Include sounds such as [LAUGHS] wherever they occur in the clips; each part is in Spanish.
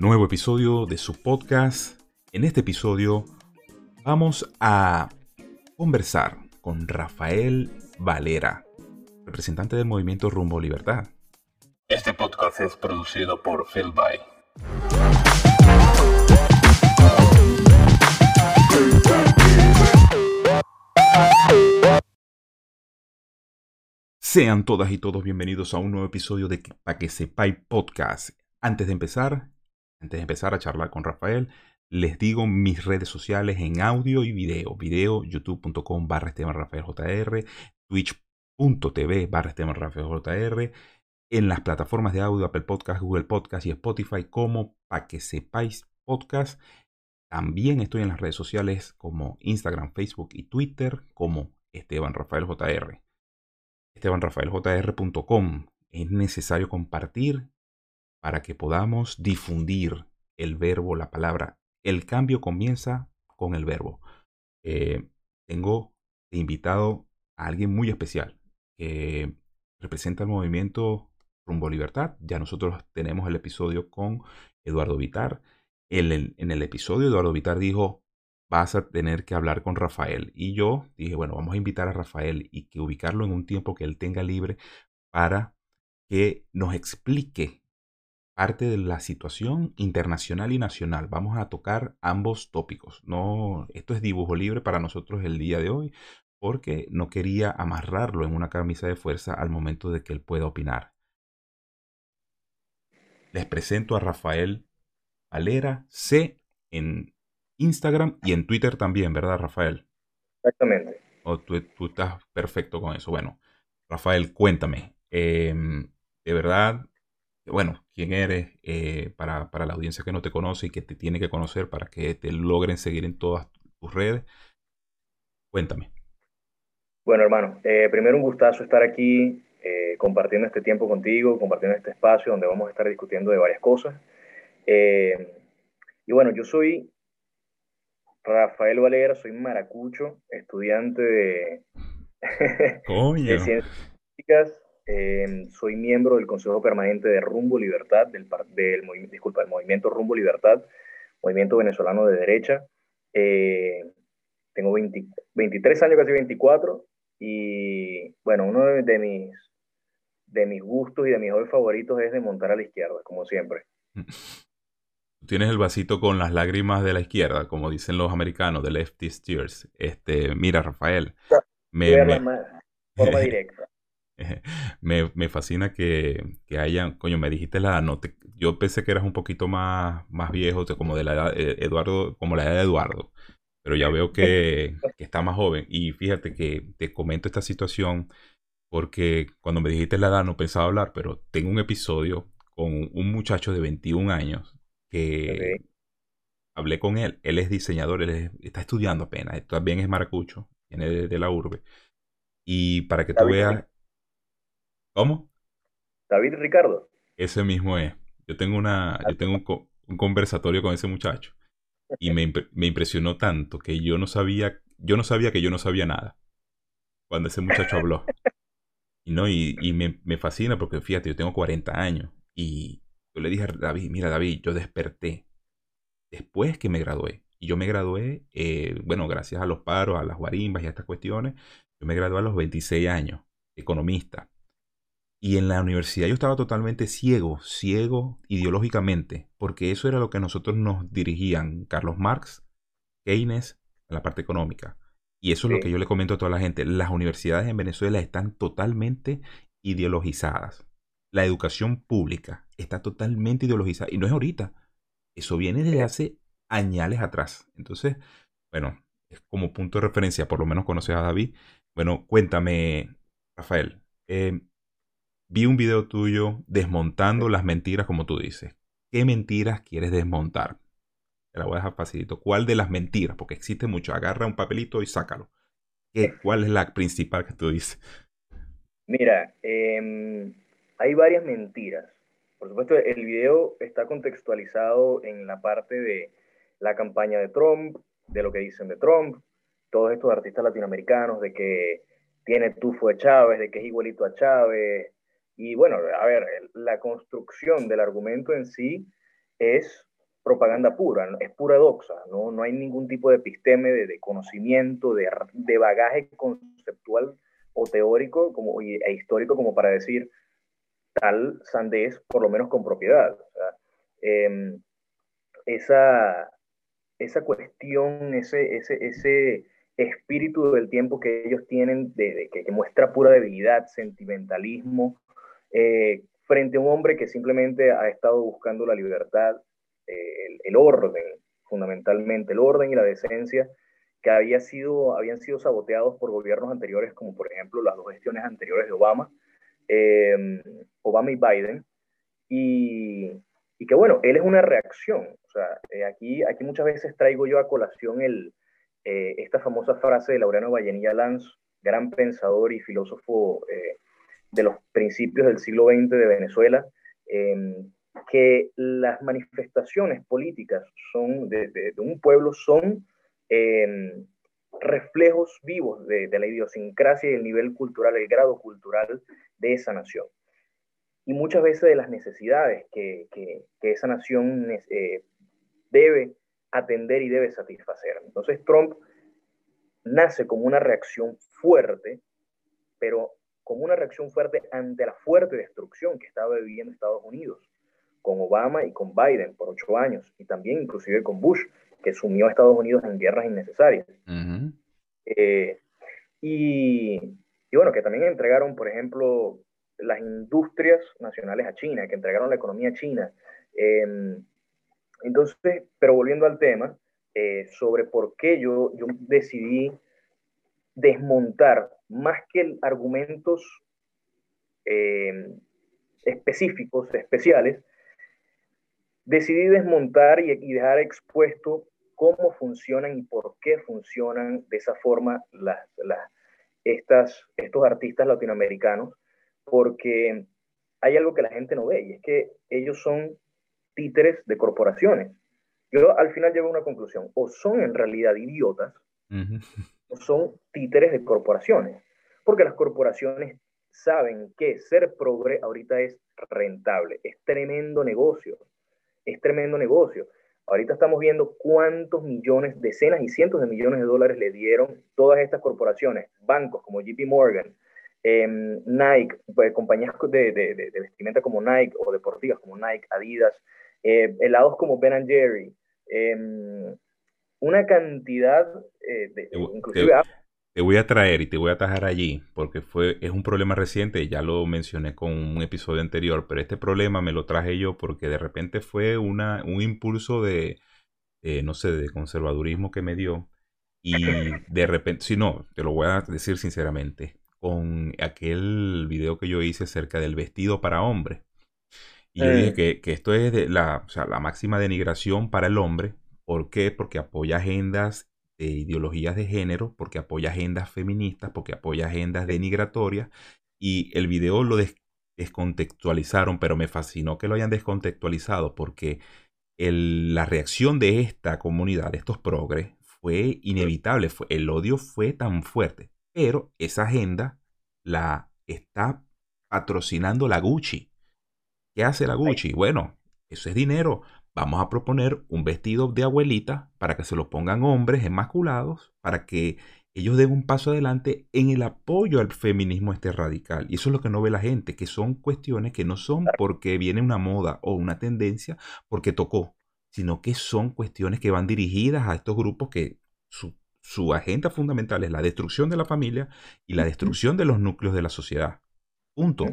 nuevo episodio de su podcast. En este episodio vamos a conversar con Rafael Valera, representante del movimiento Rumbo Libertad. Este podcast es producido por Phil By. Sean todas y todos bienvenidos a un nuevo episodio de Pa' que sepáis podcast. Antes de empezar, antes de empezar a charlar con Rafael, les digo mis redes sociales en audio y video. Video, youtube.com barra Esteban Rafael JR, twitch.tv barra Esteban Rafael JR, en las plataformas de audio Apple Podcast, Google Podcast y Spotify como Pa' que sepáis podcast. También estoy en las redes sociales como Instagram, Facebook y Twitter como Esteban Rafael JR estebanrafaeljr.com. Es necesario compartir para que podamos difundir el verbo, la palabra. El cambio comienza con el verbo. Eh, tengo invitado a alguien muy especial que representa el movimiento Rumbo Libertad. Ya nosotros tenemos el episodio con Eduardo Vitar. en el episodio Eduardo Vitar dijo, vas a tener que hablar con Rafael. Y yo dije, bueno, vamos a invitar a Rafael y que ubicarlo en un tiempo que él tenga libre para que nos explique parte de la situación internacional y nacional. Vamos a tocar ambos tópicos. No, esto es dibujo libre para nosotros el día de hoy, porque no quería amarrarlo en una camisa de fuerza al momento de que él pueda opinar. Les presento a Rafael Valera C en Instagram y en Twitter también, ¿verdad, Rafael? Exactamente. O tú, estás perfecto con eso. Bueno, Rafael, cuéntame. Em, de verdad, bueno, quién eres eh, para, la audiencia que no te conoce y que te tiene que conocer para que te logren seguir en todas tus redes. Cuéntame. Bueno, hermano, eh, primero un gustazo estar aquí eh, compartiendo este tiempo contigo, compartiendo este espacio donde vamos a estar discutiendo de varias cosas. y bueno, yo soy Rafael Valera, soy maracucho, estudiante de, [LAUGHS] ciencias políticas. Em, soy miembro del Consejo Permanente de Rumbo Libertad, del, del, disculpa, del movimiento Rumbo Libertad, movimiento venezolano de derecha. Eh, tengo 23 años, casi 24, y bueno, uno de, mis, de mis gustos y de mis hobbies favoritos es de montar a la izquierda, como siempre. [LAUGHS] tienes el vasito con las lágrimas de la izquierda, como dicen los americanos, de lefty tears. Este, mira, Rafael, me, forma [LAUGHS] directa. [LAUGHS] me, fascina que, que hayan, coño, me dijiste la edad, yo pensé que eras un poquito más, más viejo, como de la edad, eh, Eduardo, como la edad de Eduardo, pero ya veo que, [LAUGHS] que está más joven. Y fíjate que te comento esta situación porque cuando me dijiste la edad no pensaba hablar, pero tengo un episodio con un muchacho de 21 años que hablé con él. Él es diseñador, él está estudiando apenas. También es maracucho, viene de, la urbe. Y para que tú veas... ¿Cómo? David Ricardo. Ese mismo es. Yo tengo, una, yo tengo un, conversatorio con ese muchacho. Y me, me, impresionó tanto que yo no sabía, yo no sabía que yo no sabía nada. Cuando ese muchacho habló. Y, no, y, y me, me fascina porque fíjate, yo tengo 40 años. Y, yo le dije a David, mira David, yo desperté después que me gradué. Y yo me gradué, eh, bueno, gracias a los paros, a las guarimbas y a estas cuestiones, yo me gradué a los 26 años, economista. Y en la universidad yo estaba totalmente ciego, ciego ideológicamente, porque eso era lo que nosotros nos dirigían, Carlos Marx, Keynes, en la parte económica. Y eso es lo que yo le comento a toda la gente. Las universidades en Venezuela están totalmente ideologizadas la educación pública está totalmente ideologizada y no es ahorita. Eso viene desde hace años atrás. Entonces, bueno, es como punto de referencia, por lo menos conoces a David. Bueno, cuéntame, Rafael. Eh, vi un video tuyo desmontando las mentiras, como tú dices. ¿Qué mentiras quieres desmontar? Te la voy a dejar facilito. ¿Cuál de las mentiras? Porque existe mucho. Agarra un papelito y sácalo. ¿Qué, ¿Cuál es la principal que tú dices? Mira, eh, hay varias mentiras. Por supuesto, el video está contextualizado en la parte de la campaña de Trump, de lo que dicen de Trump, todos estos artistas latinoamericanos, de que tiene tufo de Chávez, de que es igualito a Chávez. Y bueno, a ver, la construcción del argumento en sí es propaganda pura, es pura doxa, no, no hay ningún tipo de episteme, de, conocimiento, de, de, bagaje conceptual o teórico como, e histórico como para decir tal sandez, por lo menos con propiedad. Em, esa, esa cuestión, ese, ese, ese espíritu del tiempo que ellos tienen, de, que, muestra pura debilidad, sentimentalismo, eh, frente a un hombre que simplemente ha estado buscando la libertad, eh, el, orden, fundamentalmente, el orden y la decencia, que había sido, habían sido saboteados por gobiernos anteriores, como por ejemplo las dos gestiones anteriores de Obama, em, Obama y Biden, y, que bueno, él es una reacción. O sea, eh, aquí, aquí muchas veces traigo yo a colación eh, esta famosa frase de Laureano Vallenilla Lanz, gran pensador y filósofo eh, de los principios del siglo XX de Venezuela, em, que las manifestaciones políticas son de, un pueblo son em, reflejos vivos de, la idiosincrasia y el nivel cultural, el grado cultural de esa nación. Y muchas veces de las necesidades que, que, esa nación eh, debe atender y debe satisfacer. Entonces Trump nace como una reacción fuerte, pero como una reacción fuerte ante la fuerte destrucción que estaba viviendo Estados Unidos, con Obama y con Biden por ocho años, y también inclusive con Bush, que sumió a Estados Unidos en guerras innecesarias. Eh, y, y, bueno, que también entregaron, por ejemplo, las industrias nacionales a China, que entregaron la economía a China. Eh, entonces, pero volviendo al tema, eh, sobre por qué yo, yo decidí desmontar más que argumentos eh, específicos, especiales, decidí desmontar y, dejar expuesto cómo funcionan y por qué funcionan de esa forma las, estas, estos artistas latinoamericanos, porque hay algo que la gente no ve y es que ellos son títeres de corporaciones. Yo al final llego a una conclusión, o son en realidad idiotas, son títeres de corporaciones, porque las corporaciones saben que ser progre ahorita es rentable, es tremendo negocio, es tremendo negocio. Ahorita estamos viendo cuántos millones, decenas y cientos de millones de dólares le dieron todas estas corporaciones, bancos como JP Morgan, em, Nike, pues, compañías de, de, vestimenta como Nike o deportivas como Nike, Adidas, eh, helados como Ben Jerry, em, una cantidad eh, de... inclusive, te, voy a traer y te voy a atajar allí, porque fue, es un problema reciente, ya lo mencioné con un episodio anterior, pero este problema me lo traje yo porque de repente fue una, un impulso de, no sé, de conservadurismo que me dio. Y de repente, si no, te lo voy a decir sinceramente, con aquel video que yo hice acerca del vestido para hombre. Y yo dije eh. que, que, esto es de la, o sea, la máxima denigración para el hombre. ¿Por qué? Porque apoya agendas de ideologías de género, porque apoya agendas feministas, porque apoya agendas denigratorias. Y el video lo descontextualizaron, pero me fascinó que lo hayan descontextualizado porque el, la reacción de esta comunidad, de estos progres, fue inevitable. Fue, el odio fue tan fuerte. Pero esa agenda la está patrocinando la Gucci. ¿Qué hace la Gucci? Bueno, eso es dinero. Vamos a proponer un vestido de abuelita para que se lo pongan hombres enmasculados, para que ellos den un paso adelante en el apoyo al feminismo este radical. Y eso es lo que no ve la gente, que son cuestiones que no son porque viene una moda o una tendencia porque tocó, sino que son cuestiones que van dirigidas a estos grupos que su, su agenda fundamental es la destrucción de la familia y la destrucción de los núcleos de la sociedad. Punto.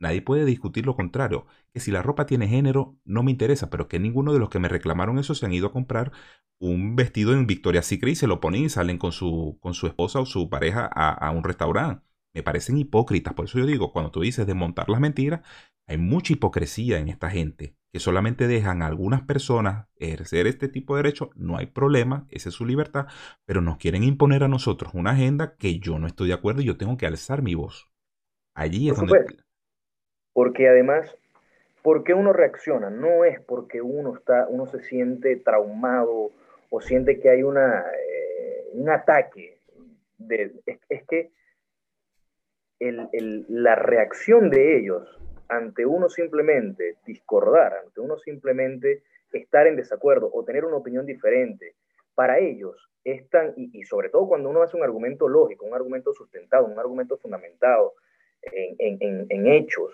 Nadie puede discutir lo contrario, que si la ropa tiene género no me interesa, pero que ninguno de los que me reclamaron eso se han ido a comprar un vestido en Victoria's Secret y se lo ponen y salen con su, con su esposa o su pareja a, un restaurante. Me parecen hipócritas, por eso yo digo, cuando tú dices desmontar las mentiras, hay mucha hipocresía en esta gente, que solamente dejan a algunas personas ejercer este tipo de derechos, no hay problema, esa es su libertad, pero nos quieren imponer a nosotros una agenda que yo no estoy de acuerdo y yo tengo que alzar mi voz. Allí es donde... Porque además, ¿por qué uno reacciona? No es porque uno, está, uno se siente traumado o siente que hay una, eh, un ataque. De, es, que la reacción de ellos ante uno simplemente discordar, ante uno simplemente estar en desacuerdo o tener una opinión diferente, para ellos es tan, y, sobre todo cuando uno hace un argumento lógico, un argumento sustentado, un argumento fundamentado en, hechos,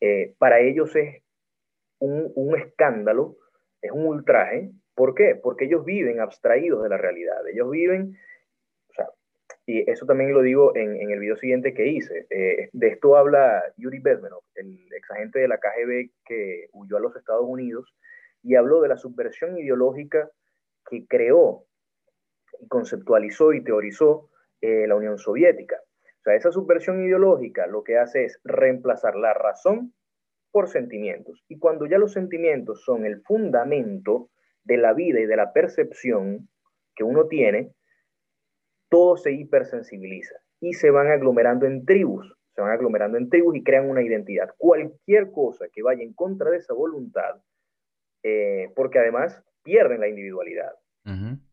eh, para ellos es un, escándalo, es un ultraje. ¿Por qué? Porque ellos viven abstraídos de la realidad, ellos viven y eso también lo digo en, el video siguiente que hice. Eh, de esto habla Yuri Bezmenov, el exagente de la KGB que huyó a los Estados Unidos, y habló de la subversión ideológica que creó, y conceptualizó y teorizó eh, la Unión Soviética. O sea, esa subversión ideológica lo que hace es reemplazar la razón por sentimientos. Y cuando ya los sentimientos son el fundamento de la vida y de la percepción que uno tiene, todo se hipersensibiliza y se van aglomerando en tribus, se van aglomerando en tribus y crean una identidad. Cualquier cosa que vaya en contra de esa voluntad, eh, porque además pierden la individualidad,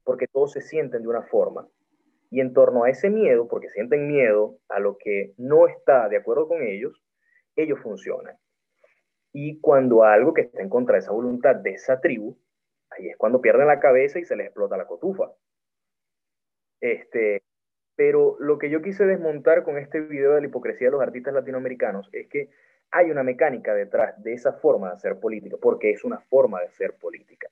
porque todos se sienten de una forma. Y en torno a ese miedo, porque sienten miedo a lo que no está de acuerdo con ellos, ellos funcionan. Y cuando algo que está en contra de esa voluntad de esa tribu, ahí es cuando pierden la cabeza y se les explota la cotufa. Este, pero lo que yo quise desmontar con este video de la hipocresía de los artistas latinoamericanos es que hay una mecánica detrás de esa forma de hacer política, porque es una forma de hacer política.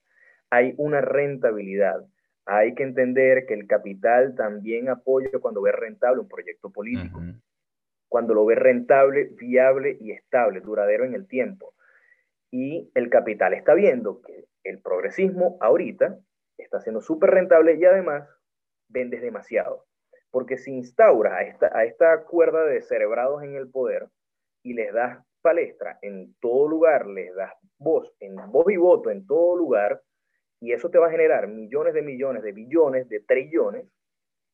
Hay una rentabilidad. Hay que entender que el capital también apoya cuando ve rentable un proyecto político, cuando lo ve rentable, viable y estable, duradero en el tiempo. Y el capital está viendo que el progresismo ahorita está siendo súper rentable y además vendes demasiado. Porque si instauras a esta, a esta cuerda de cerebrados en el poder y les das palestra en todo lugar, les das voz, en voz y voto en todo lugar, y eso te va a generar millones de millones, de billones, de trillones,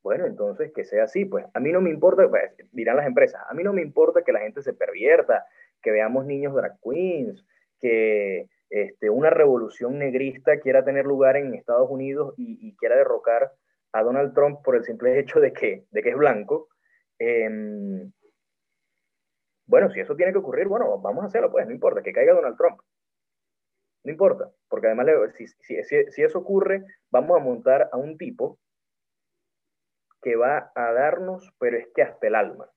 bueno, entonces que sea así, pues a mí no me importa, pues, dirán las empresas, a mí no me importa que la gente se pervierta, que veamos niños drag queens, que este, una revolución negrista quiera tener lugar en Estados Unidos y, quiera derrocar a Donald Trump por el simple hecho de que, de que es blanco. Em, bueno, si eso tiene que ocurrir, bueno, vamos a hacerlo, pues no importa, que caiga Donald Trump. No importa, porque además si, si, si, eso ocurre, vamos a montar a un tipo que va a darnos, pero es que hasta el alma,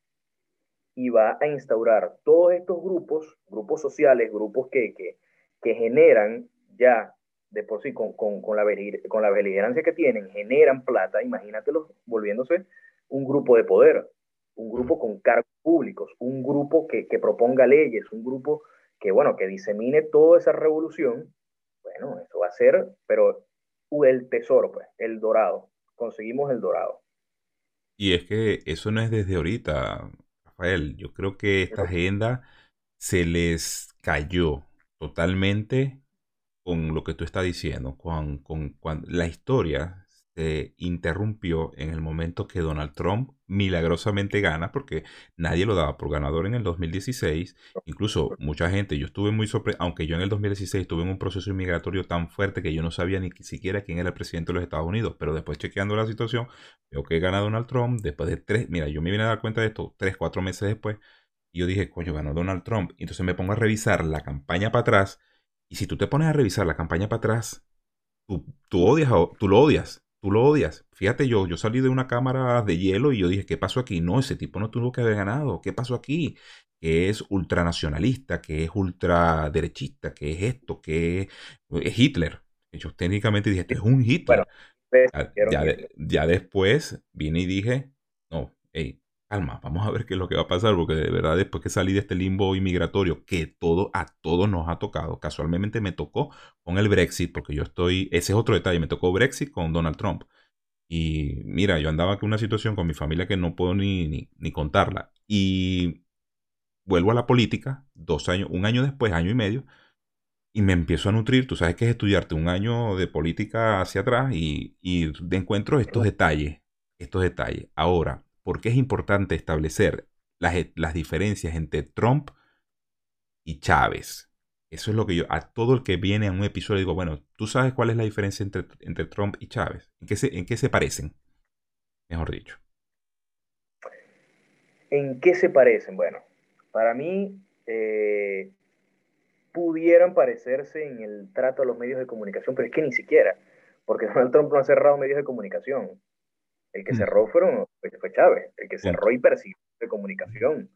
y va a instaurar todos estos grupos, grupos sociales, grupos que, que, que generan ya de por sí, con, con, con, la, con la beligerancia que tienen, generan plata, imagínatelos volviéndose un grupo de poder, un grupo con cargos públicos, un grupo que, que proponga leyes, un grupo que, bueno, que disemine toda esa revolución, bueno, eso va a ser, pero el tesoro, pues, el dorado, conseguimos el dorado. Y es que eso no es desde ahorita, Rafael, yo creo que esta agenda se les cayó totalmente con lo que tú estás diciendo, con, con, la historia se interrumpió en el momento que Donald Trump milagrosamente gana, porque nadie lo daba por ganador en el 2016. Incluso mucha gente, yo estuve muy sorprendido, aunque yo en el 2016 estuve en un proceso inmigratorio tan fuerte que yo no sabía ni siquiera quién era el presidente de los Estados Unidos, pero después chequeando la situación, veo que gana Donald Trump, después de tres, mira, yo me vine a dar cuenta de esto tres, cuatro meses después, y yo dije, coño, ganó Donald Trump. Y entonces me pongo a revisar la campaña para atrás y si tú te pones a revisar la campaña para atrás, tú, odias, tú lo odias, tú lo odias. Fíjate, yo, yo salí de una cámara de hielo y yo dije, ¿qué pasó aquí? No, ese tipo no tuvo que haber ganado. ¿Qué pasó aquí? Que es ultranacionalista, que es ultraderechista, que es esto, que es, Hitler. Yo técnicamente dije, este es un Hitler. ya, ya, después vine y dije, no, hey, calma, vamos a ver qué es lo que va a pasar, porque de verdad después que salí de este limbo inmigratorio, que todo a todos nos ha tocado, casualmente me tocó con el Brexit, porque yo estoy, ese es otro detalle, me tocó Brexit con Donald Trump. Y mira, yo andaba en una situación con mi familia que no puedo ni, ni, contarla. Y vuelvo a la política, dos años, un año después, año y medio, y me empiezo a nutrir. Tú sabes que es estudiarte un año de política hacia atrás y, y encuentro estos detalles, estos detalles. Ahora, por qué es importante establecer las, las, diferencias entre Trump y Chávez. Eso es lo que yo, a todo el que viene a un episodio digo, bueno, ¿tú sabes cuál es la diferencia entre, entre Trump y Chávez? ¿En qué, se, ¿En qué se parecen? Mejor dicho. ¿En qué se parecen? Bueno, para mí eh, pudieran parecerse en el trato a los medios de comunicación, pero es que ni siquiera, porque Donald Trump no ha cerrado medios de comunicación. El que mm. cerró fueron, fue Chávez, el que cerró y persiguió de comunicación.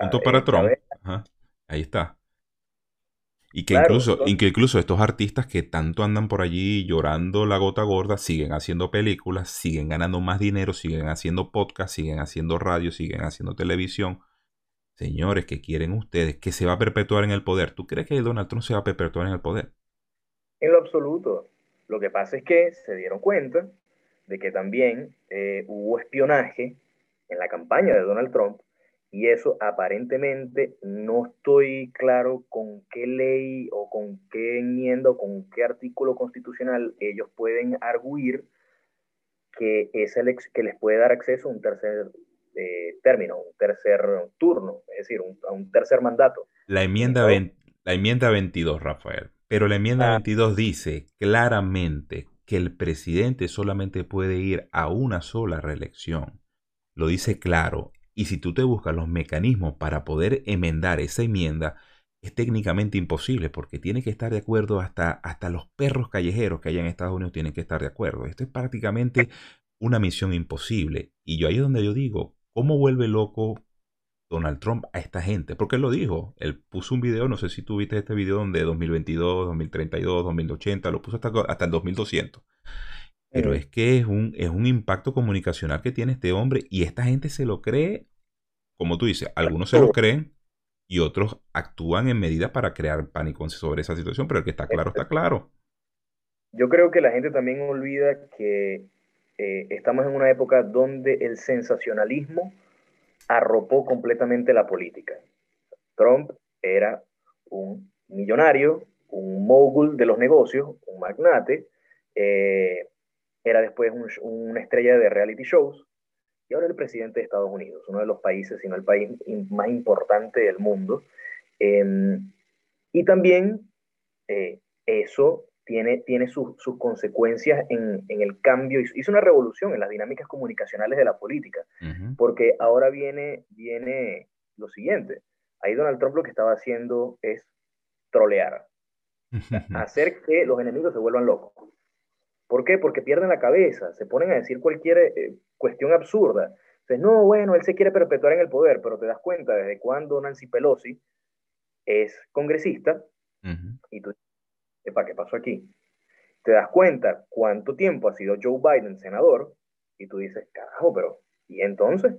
Punto para Trump. Ahí está. Y que, incluso, que incluso estos artistas que tanto andan por allí llorando la gota gorda, siguen haciendo películas, siguen ganando más dinero, siguen haciendo podcast, siguen haciendo radio, siguen haciendo televisión. Señores, ¿qué quieren ustedes? Que se va a perpetuar en el poder. ¿Tú crees que Donald Trump se va a perpetuar en el poder? En lo absoluto. Lo que pasa es que se dieron cuenta de que también eh, hubo espionaje en la campaña de Donald Trump y eso aparentemente no estoy claro con qué ley o con qué enmienda o con qué artículo constitucional ellos pueden arguir que, es el que les puede dar acceso a un tercer eh, término, un tercer turno, es decir, a un tercer mandato. La enmienda, la enmienda 22, Rafael. Pero la enmienda 22 ah. dice claramente que el presidente solamente puede ir a una sola reelección. Lo dice claro y si tú te buscas los mecanismos para poder enmendar esa enmienda, es técnicamente imposible porque tiene que estar de acuerdo hasta, hasta los perros callejeros que hay en Estados Unidos tienen que estar de acuerdo. Esto es prácticamente una misión imposible. Y yo ahí es donde yo digo, ¿cómo vuelve loco Donald Trump a esta gente? Porque él lo dijo. Él puso un video, no sé si tú viste este video donde 2022, 2032, 2080, lo puso hasta, hasta el 2200. Pero es que es un, es un impacto comunicacional que tiene este hombre y esta gente se lo cree, como tú dices, algunos se lo creen y otros actúan en medida para crear pánico sobre esa situación, pero el que está claro está claro. Yo creo que la gente también olvida que eh, estamos en una época donde el sensacionalismo arropó completamente la política. Trump era un millonario, un mogul de los negocios, un magnate, eh, era después una estrella de reality shows y ahora el presidente de Estados Unidos, uno de los países, sino el país más importante del mundo. Em, y también eh, eso tiene, tiene sus consecuencias en, en, el cambio, hizo una revolución en las dinámicas comunicacionales de la política, porque ahora viene, viene lo siguiente, ahí Donald Trump lo que estaba haciendo es trolear, [LAUGHS] hacer que los enemigos se vuelvan locos. ¿Por qué? Porque pierden la cabeza, se ponen a decir cualquier eh, cuestión absurda. Entonces, no, bueno, él se quiere perpetuar en el poder, pero te das cuenta desde cuando Nancy Pelosi es congresista y tú, ¿para qué pasó aquí? Te das cuenta cuánto tiempo ha sido Joe Biden senador y tú dices, carajo, pero ¿y entonces?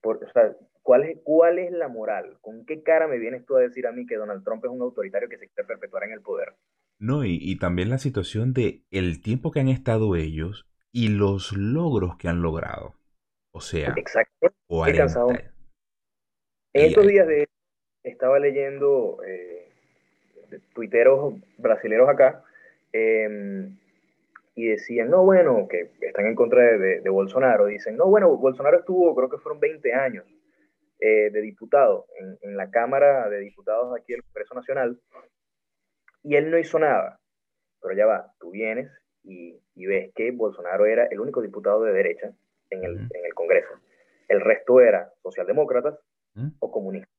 Por, o sea, ¿cuál es, ¿cuál es la moral? ¿Con qué cara me vienes tú a decir a mí que Donald Trump es un autoritario que se quiere perpetuar en el poder? No, y, también la situación de el tiempo que han estado ellos y los logros que han logrado. O sea, Exacto. En estos días de, estaba leyendo eh, tuiteros brasileños acá em, y decían, no, bueno, que están en contra de, Bolsonaro. Dicen, no, bueno, Bolsonaro estuvo, creo que fueron 20 años eh, de diputado en, en, la Cámara de Diputados aquí del Congreso Nacional y él no hizo nada. Pero ya va, tú vienes y, ves que Bolsonaro era el único diputado de derecha en el, en el Congreso. El resto era socialdemócratas o comunistas.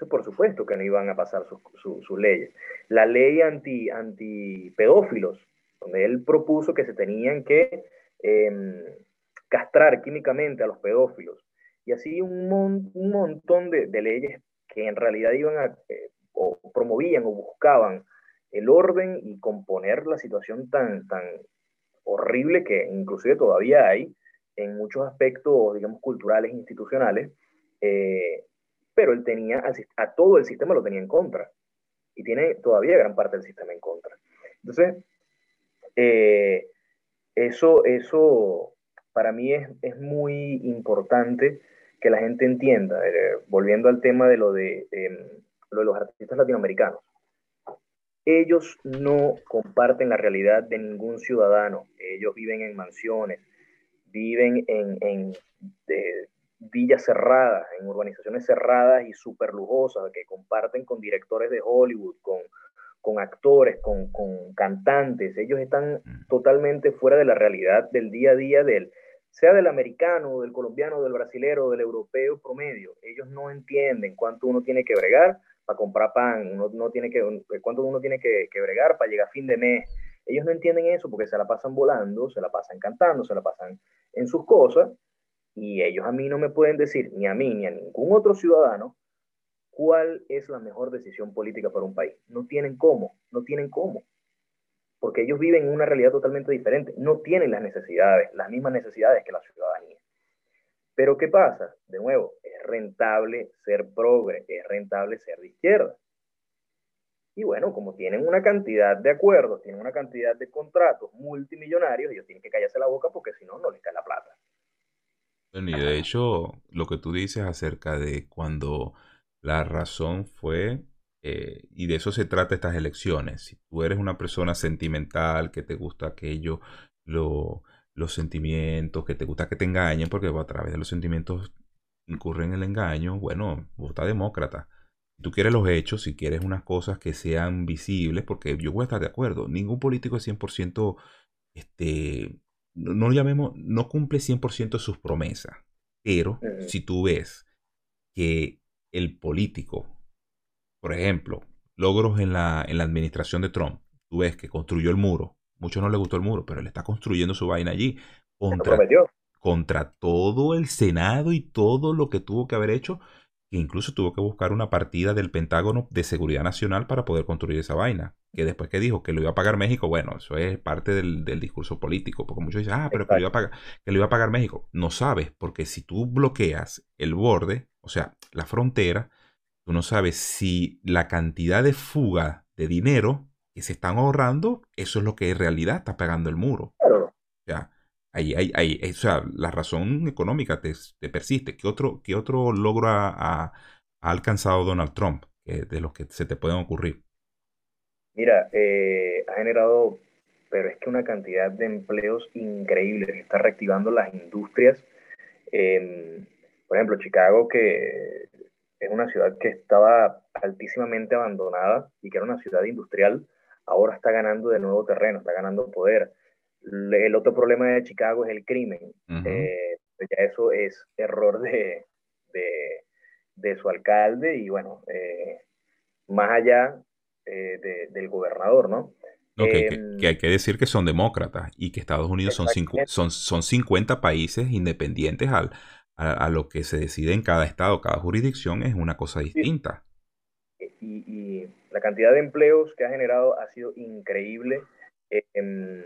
Eso por supuesto que no iban a pasar sus, leyes. La ley anti, anti pedófilos, donde él propuso que se tenían que em, castrar químicamente a los pedófilos. Y así un, un montón de, de, leyes que en realidad iban a eh, o promovían o buscaban el orden y componer la situación tan, tan horrible que inclusive todavía hay en muchos aspectos, digamos, culturales e institucionales, eh, pero él tenía, a, todo el sistema lo tenía en contra y tiene todavía gran parte del sistema en contra. Entonces, eh, eso, eso para mí es, es, muy importante que la gente entienda, eh, volviendo al tema de lo de lo de los artistas latinoamericanos. Ellos no comparten la realidad de ningún ciudadano. Ellos viven en mansiones, viven en, villas cerradas, en urbanizaciones cerradas y súper lujosas, que comparten con directores de Hollywood, con, con actores, con, con, cantantes. Ellos están mm. totalmente fuera de la realidad del día a día del, sea del americano, del colombiano, del brasilero, del europeo promedio. Ellos no entienden cuánto uno tiene que bregar para comprar pan, uno no tiene que, cuánto uno tiene que, que bregar para llegar a fin de mes. Ellos no entienden eso porque se la pasan volando, se la pasan cantando, se la pasan en sus cosas y ellos a mí no me pueden decir, ni a mí ni a ningún otro ciudadano, cuál es la mejor decisión política para un país. No tienen cómo, no tienen cómo. Porque ellos viven en una realidad totalmente diferente. No tienen las necesidades, las mismas necesidades que la ciudadanía. Pero ¿qué pasa? De nuevo, es rentable ser progre, es rentable ser de izquierda. Y bueno, como tienen una cantidad de acuerdos, tienen una cantidad de contratos multimillonarios, ellos tienen que callarse la boca porque si no, no les cae la plata. Y de hecho, lo que tú dices acerca de cuando la razón fue, eh, y de eso se trata estas elecciones, si tú eres una persona sentimental, que te gusta aquello, lo, los sentimientos, que te gusta que te engañen, porque a través de los sentimientos incurren el engaño, bueno, vota demócrata. Si tú quieres los hechos, si quieres unas cosas que sean visibles, porque yo voy a estar de acuerdo, ningún político es 100%, este, no, no llamemos, no cumple 100% sus promesas, pero si tú ves que el político, por ejemplo, logros en la, en la administración de Trump, tú ves que construyó el muro, muchos no le gustó el muro, pero él está construyendo su vaina allí contra, contra todo el Senado y todo lo que tuvo que haber hecho que incluso tuvo que buscar una partida del Pentágono de Seguridad Nacional para poder construir esa vaina. Que después que dijo que lo iba a pagar México, bueno, eso es parte del, discurso político, porque muchos dicen, ah, pero que lo, iba a pagar, que lo iba a pagar México. No sabes, porque si tú bloqueas el borde, o sea, la frontera, tú no sabes si la cantidad de fuga de dinero que se están ahorrando, eso es lo que en realidad está pagando el muro. O sea, Ahí, ahí, ahí, o sea, la razón económica te, persiste. ¿Qué otro, qué otro logro ha, alcanzado Donald Trump de los que se te pueden ocurrir? Mira, eh, ha generado, pero es que una cantidad de empleos increíbles, está reactivando las industrias. por ejemplo, Chicago, que es una ciudad que estaba altísimamente abandonada y que era una ciudad industrial, ahora está ganando de nuevo terreno, está ganando poder. El otro problema de Chicago es el crimen. Eh, pues ya eso es error de, de, su alcalde y bueno, eh, más allá eh, del gobernador, ¿no? Em, que, hay que decir que son demócratas y que Estados Unidos son, son, son 50 países independientes al, a, lo que se decide en cada estado, cada jurisdicción es una cosa distinta. Y, y, la cantidad de empleos que ha generado ha sido increíble. Em,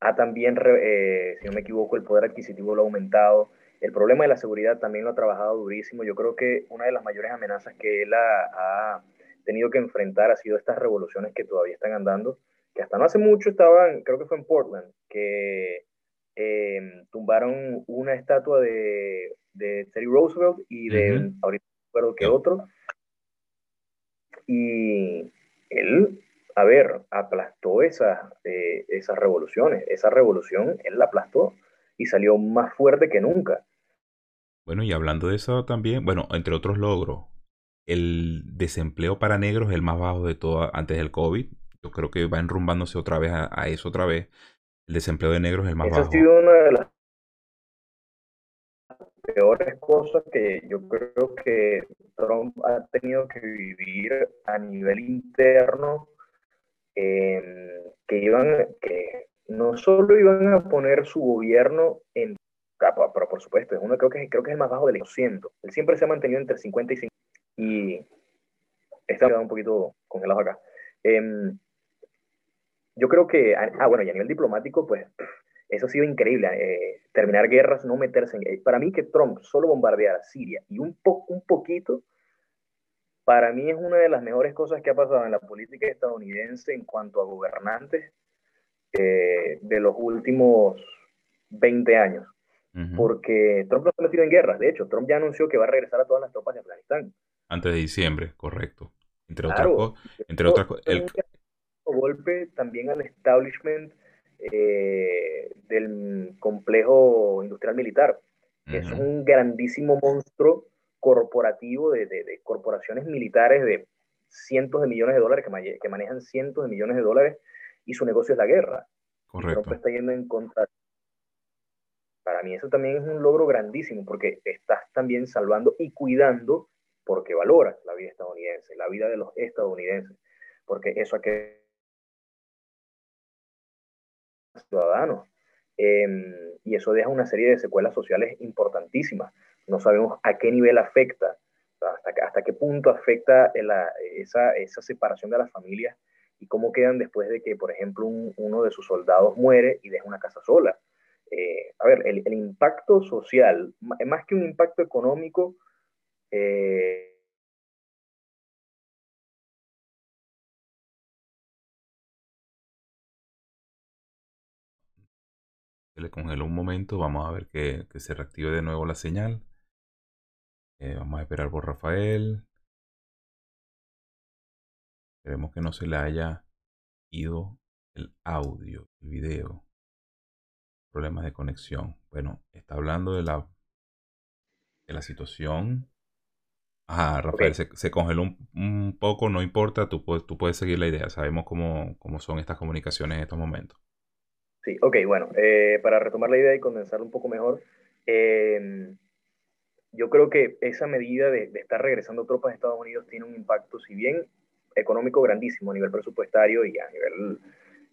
ha también, eh, si no me equivoco, el poder adquisitivo lo ha aumentado. El problema de la seguridad también lo ha trabajado durísimo. Yo creo que una de las mayores amenazas que él ha, tenido que enfrentar ha sido estas revoluciones que todavía están andando, que hasta no hace mucho estaban, creo que fue en Portland, que em, tumbaron una estatua de, de Teddy Roosevelt y de, ahorita no recuerdo qué otro. Y él a ver, aplastó esas, eh, esas revoluciones. Esa revolución él la aplastó y salió más fuerte que nunca. Bueno, y hablando de eso también, bueno, entre otros logros, el desempleo para negros es el más bajo de todo antes del COVID. Yo creo que va enrumbándose otra vez a, eso otra vez. El desempleo de negros es el más bajo. ha sido una de las peores cosas que yo creo que Trump ha tenido que vivir a nivel interno Em, que iban, que no solo iban a poner su gobierno en pero por supuesto, es uno creo que, creo que es el más bajo del 200. Él siempre se ha mantenido entre 50 y 50 y está un poquito congelado acá. Em, yo creo que, ah, bueno, y a nivel diplomático, pues eso ha sido increíble. Eh, terminar guerras, no meterse en. Para mí, que Trump solo bombardeara Siria y un, po, un poquito para mí es una de las mejores cosas que ha pasado en la política estadounidense en cuanto a gobernantes eh, de los últimos 20 años. Porque Trump no se ha metido en guerra. De hecho, Trump ya anunció que va a regresar a todas las tropas de Afganistán. Antes de diciembre, correcto. Entre otras cosas. Entre otras El golpe también al establishment eh, del complejo industrial militar. Es un grandísimo monstruo corporativo de, de, corporaciones militares de cientos de millones de dólares que, que, manejan cientos de millones de dólares y su negocio es la guerra. Correcto. está yendo en contra. Para mí eso también es un logro grandísimo porque estás también salvando y cuidando porque valoras la vida estadounidense, la vida de los estadounidenses, porque eso a que ciudadanos. Em, y eso deja una serie de secuelas sociales importantísimas. No sabemos a qué nivel afecta, hasta, qué punto afecta esa, separación de las familias y cómo quedan después de que, por ejemplo, uno de sus soldados muere y deja una casa sola. Eh, a ver, el, impacto social, más que un impacto económico, eh, le congeló un momento, vamos a ver que, se reactive de nuevo la señal. Eh, vamos a esperar por Rafael. Esperemos que no se le haya ido el audio, el video. Problemas de conexión. Bueno, está hablando de la, de la situación. Ajá, Rafael, se, congeló un, poco, no importa, tú puedes, tú puedes seguir la idea. Sabemos cómo, cómo son estas comunicaciones en estos momentos. Sí, ok, bueno, eh, para retomar la idea y condensarlo un poco mejor, eh, yo creo que esa medida de, estar regresando tropas a Estados Unidos tiene un impacto, si bien económico grandísimo a nivel presupuestario y a nivel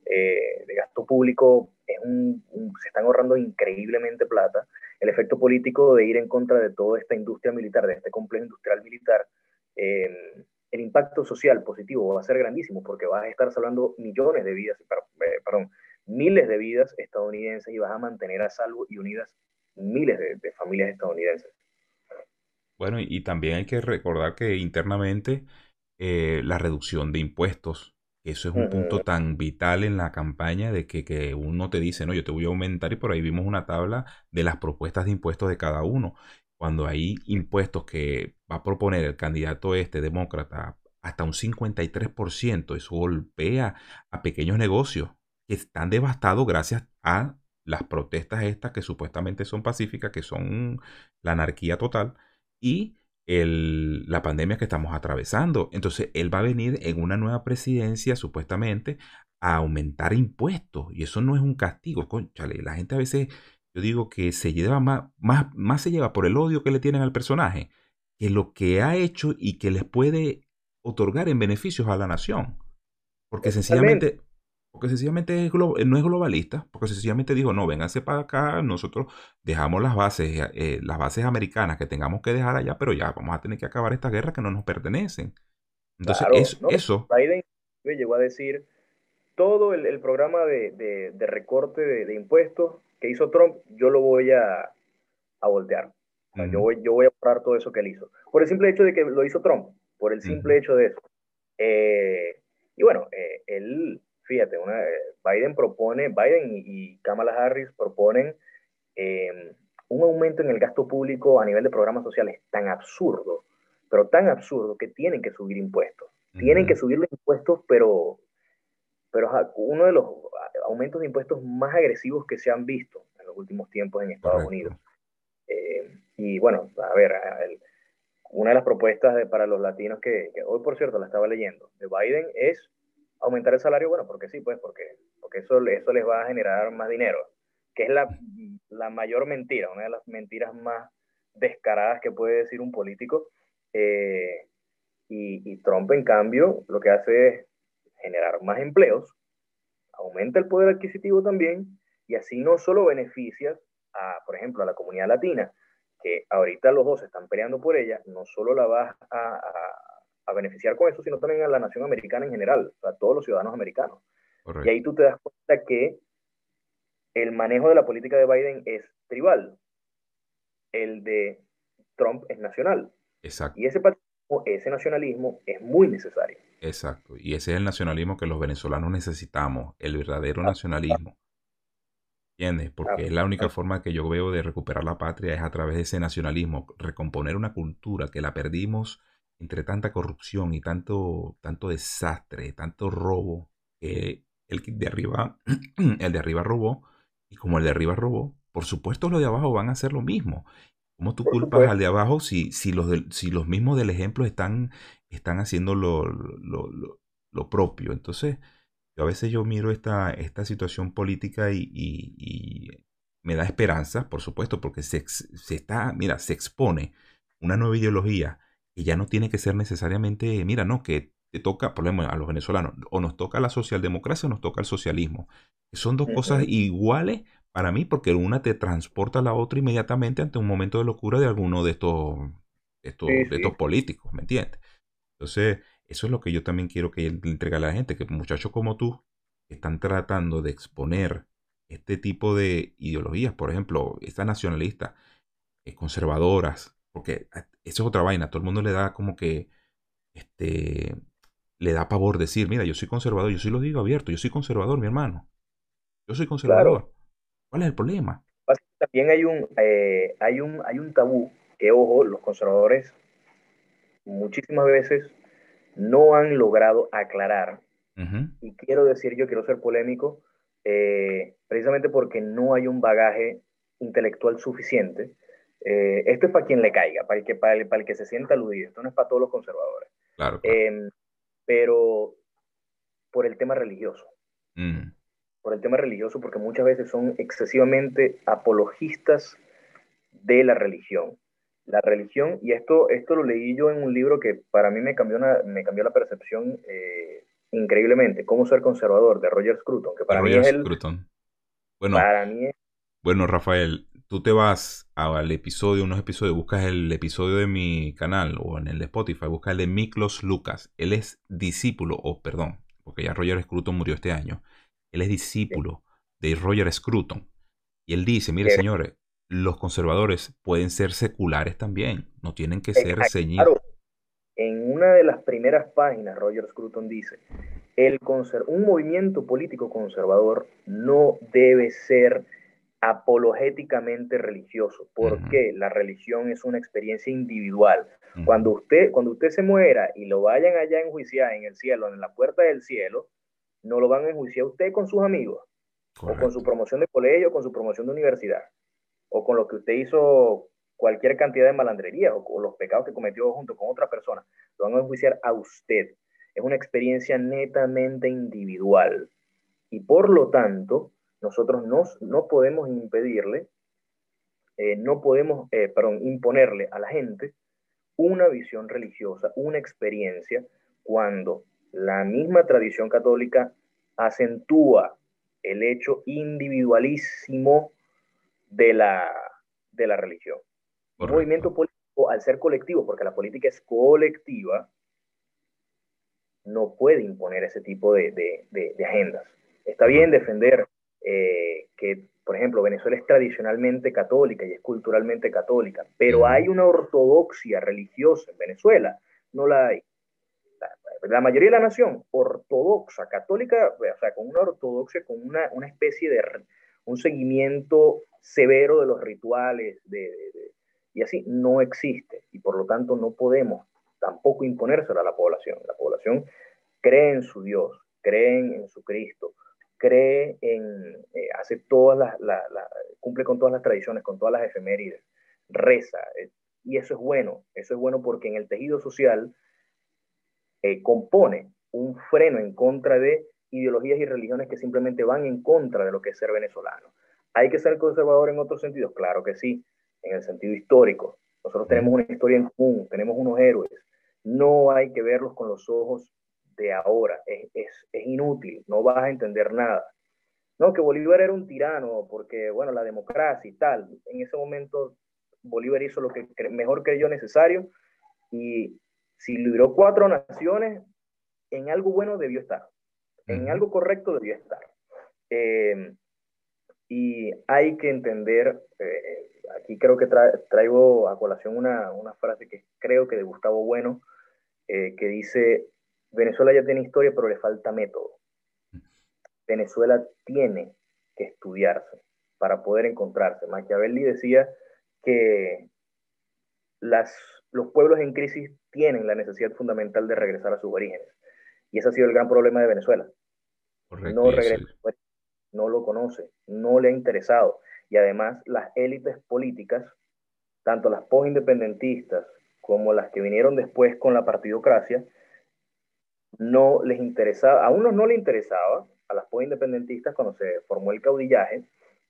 eh, de gasto público, es un, se están ahorrando increíblemente plata. El efecto político de ir en contra de toda esta industria militar, de este complejo industrial militar, eh, el impacto social positivo va a ser grandísimo porque vas a estar salvando millones de vidas, eh, perdón, miles de vidas estadounidenses y vas a mantener a salvo y unidas miles de familias estadounidenses. Bueno, y también hay que recordar que internamente eh, la reducción de impuestos, eso es un punto tan vital en la campaña de que, uno te dice, no, yo te voy a aumentar y por ahí vimos una tabla de las propuestas de impuestos de cada uno. Cuando hay impuestos que va a proponer el candidato este demócrata hasta un 53%, eso golpea a pequeños negocios que están devastados gracias a las protestas estas que supuestamente son pacíficas, que son la anarquía total y la pandemia que estamos atravesando. Entonces, él va a venir en una nueva presidencia, supuestamente, a aumentar impuestos. Y eso no es un castigo. Conchale, la gente a veces, yo digo que se lleva más, más, más se lleva por el odio que le tienen al personaje que lo que ha hecho y que les puede otorgar en beneficios a la nación. Porque sencillamente, porque sencillamente eh, no es globalista, porque sencillamente dijo, no, vénganse para acá, nosotros dejamos las bases, eh, eh, las bases americanas que tengamos que dejar allá, pero ya vamos a tener que acabar esta guerra que no nos pertenecen. Entonces, eso... Biden llegó a decir, todo el, programa de, recorte de, impuestos que hizo Trump, yo lo voy a, voltear. yo, voy, yo voy a borrar todo eso que él hizo. Por el simple hecho de que lo hizo Trump, por el simple hecho de eso. y bueno, él fíjate, una, Biden propone, Biden y, Kamala Harris proponen em, un aumento en el gasto público a nivel de programas sociales tan absurdo, pero tan absurdo que tienen que subir impuestos. Tienen que subir los impuestos, pero, pero uno de los aumentos de impuestos más agresivos que se han visto en los últimos tiempos en Estados Unidos. Em, y bueno, a ver, una de las propuestas para los latinos que, que, hoy, por cierto, la estaba leyendo, de Biden es aumentar el salario, bueno, porque sí, pues, porque, porque eso, eso les va a generar más dinero, que es la, la mayor mentira, una de las mentiras más descaradas que puede decir un político. Eh, y, y, Trump, en cambio, lo que hace es generar más empleos, aumenta el poder adquisitivo también, y así no solo beneficias a, por ejemplo, a la comunidad latina, que ahorita los dos están peleando por ella, no solo la vas a a beneficiar con eso, sino también a la nación americana en general, a todos los ciudadanos americanos. Y ahí tú te das cuenta que el manejo de la política de Biden es tribal, el de Trump es nacional. Exacto. Y ese, ese nacionalismo es muy necesario. Exacto. Y ese es el nacionalismo que los venezolanos necesitamos, el verdadero nacionalismo. ¿Entiendes? Porque es la única forma que yo veo de recuperar la patria es a través de ese nacionalismo, recomponer una cultura que la perdimos entre tanta corrupción y tanto, tanto desastre, tanto robo, que el de arriba, [CLEARS THROAT] el de arriba robó, y como el de arriba robó, por supuesto los de abajo van a hacer lo mismo. ¿Cómo tú culpas al de abajo si, si, los si los mismos del ejemplo están, están haciendo lo, lo, propio? Entonces, yo a veces yo miro esta, esta situación política y, me da esperanza, por supuesto, porque se, se está, mira, se expone una nueva ideología que ya no tiene que ser necesariamente, mira, no, que te toca, por ejemplo, a los venezolanos, o nos toca la socialdemocracia o nos toca el socialismo. Son dos cosas iguales para mí porque una te transporta a la otra inmediatamente ante un momento de locura de alguno de estos, estos, de estos políticos, ¿me entiendes? Entonces, eso es lo que yo también quiero que le entregue a la gente, que muchachos como tú están tratando de exponer este tipo de ideologías, por ejemplo, estas nacionalistas, eh, conservadoras, porque eso es otra vaina, todo el mundo le da como que, este, le da pavor decir, mira, yo soy conservador, yo sí lo digo abierto, yo soy conservador, mi hermano, yo soy conservador. ¿Cuál es el problema? También hay un, eh, hay un, hay un tabú que, ojo, los conservadores muchísimas veces no han logrado aclarar. Y quiero decir, yo quiero ser polémico, eh, precisamente porque no hay un bagaje intelectual suficiente. Eh, esto es para quien le caiga, para el, que, para, el, para el que se sienta aludido. Esto no es para todos los conservadores. Claro. Em, pero por el tema religioso. Mm. Por el tema religioso, porque muchas veces son excesivamente apologistas de la religión. La religión, y esto, esto lo leí yo en un libro que para mí me cambió, me cambió la percepción eh, increíblemente, Cómo ser conservador, de Roger Scruton, que para mí es el... Bueno, bueno, Rafael, tú te vas al episodio, unos episodios, buscas el episodio de mi canal o en el de Spotify, buscas el de Miklos Lucas. Él es discípulo, o perdón, porque ya Roger Scruton murió este año. Él es discípulo de Roger Scruton. Y él dice, mire señores, los conservadores pueden ser seculares también, no tienen que ser ceñidos. En una de las primeras páginas, Roger Scruton dice, el un movimiento político conservador no debe ser apologéticamente religioso, porque la religión es una experiencia individual. Cuando usted, cuando usted se muera y lo vayan allá a enjuiciar en el cielo, en la puerta del cielo, no lo van a enjuiciar usted con sus amigos, o con su promoción de colegio, o con su promoción de universidad, o con lo que usted hizo cualquier cantidad de malandrería o, los pecados que cometió junto con otra persona. Lo van a enjuiciar a usted. Es una experiencia netamente individual. Y por lo tanto, nosotros no, no podemos impedirle, eh, no podemos, eh, perdón, imponerle a la gente una visión religiosa, una experiencia, cuando la misma tradición católica acentúa el hecho individualísimo de la, de la religión. Un movimiento político, al ser colectivo, porque la política es colectiva, no puede imponer ese tipo de, de, agendas. Está bien defender eh, que, por ejemplo, Venezuela es tradicionalmente católica y es culturalmente católica, pero hay una ortodoxia religiosa en Venezuela, no la hay. La, mayoría de la nación ortodoxa, católica, o sea, con una ortodoxia, con una, una especie de un seguimiento severo de los rituales, de, y así no existe y por lo tanto no podemos tampoco imponérselo a la población. La población cree en su Dios, cree en su Cristo, cree en, eh, hace todas las, cumple con todas las tradiciones, con todas las efemérides, reza, eh, y eso es bueno, eso es bueno porque en el tejido social eh, compone un freno en contra de ideologías y religiones que simplemente van en contra de lo que es ser venezolano. ¿Hay que ser conservador en otros sentidos? Claro que sí, en el sentido histórico. Nosotros tenemos una historia en común, tenemos unos héroes. No hay que verlos con los ojos de ahora. Es, es, inútil, no vas a entender nada. No, que Bolívar era un tirano porque, bueno, la democracia y tal. En ese momento Bolívar hizo lo que mejor creyó necesario y si libró cuatro naciones, en algo bueno debió estar. En algo correcto debió estar. Eh, y hay que entender, eh, aquí creo que traigo a colación una, una, frase que creo que de Gustavo Bueno, eh, que dice, Venezuela ya tiene historia, pero le falta método. Venezuela tiene que estudiarse para poder encontrarse. Machiavelli decía que las, los pueblos en crisis tienen la necesidad fundamental de regresar a sus orígenes. Y ese ha sido el gran problema de Venezuela. no regresa no lo conoce, no le ha interesado. Y además las élites políticas, tanto las post-independentistas como las que vinieron después con la partidocracia, no les interesaba, a unos no les interesaba, a las post-independentistas cuando se formó el caudillaje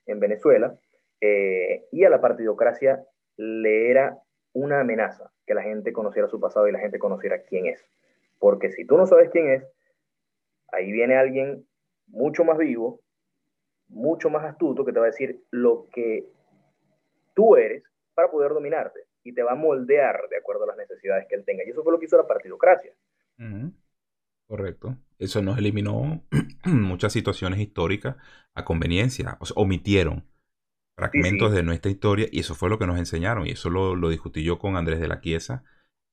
en Venezuela, eh, y a la partidocracia le era una amenaza que la gente conociera su pasado y la gente conociera quién es. Porque si tú no sabes quién es, ahí viene alguien mucho más vivo, mucho más astuto, que te va a decir lo que tú eres para poder dominarte y te va a moldear de acuerdo a las necesidades que él tenga. Y eso fue lo que hizo la partidocracia. Correcto. Eso nos eliminó [CLEARS THROAT] muchas situaciones históricas a conveniencia. O sea, omitieron fragmentos de nuestra historia y eso fue lo que nos enseñaron. Y eso lo, lo discutí yo con Andrés de la Quiesa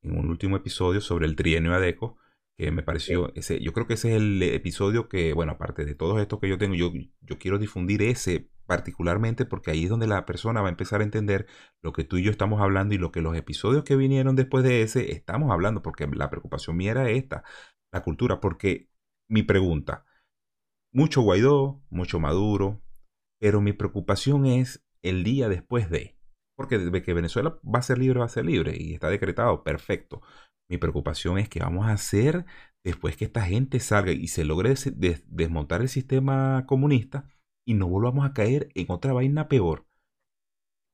en un último episodio sobre el trienio ADECO, que me pareció, ese, yo creo que ese es el episodio que, bueno, aparte de todos estos que yo tengo, yo, yo quiero difundir ese particularmente porque ahí es donde la persona va a empezar a entender lo que tú y yo estamos hablando y lo que los episodios que vinieron después de ese estamos hablando, porque la preocupación mía era esta, la cultura, porque mi pregunta, mucho Guaidó, mucho Maduro, pero mi preocupación es el día después de, porque de que Venezuela va a ser libre, va a ser libre y está decretado, perfecto. Mi preocupación es que vamos a hacer después que esta gente salga y se logre desmontar el sistema comunista y no volvamos a caer en otra vaina peor.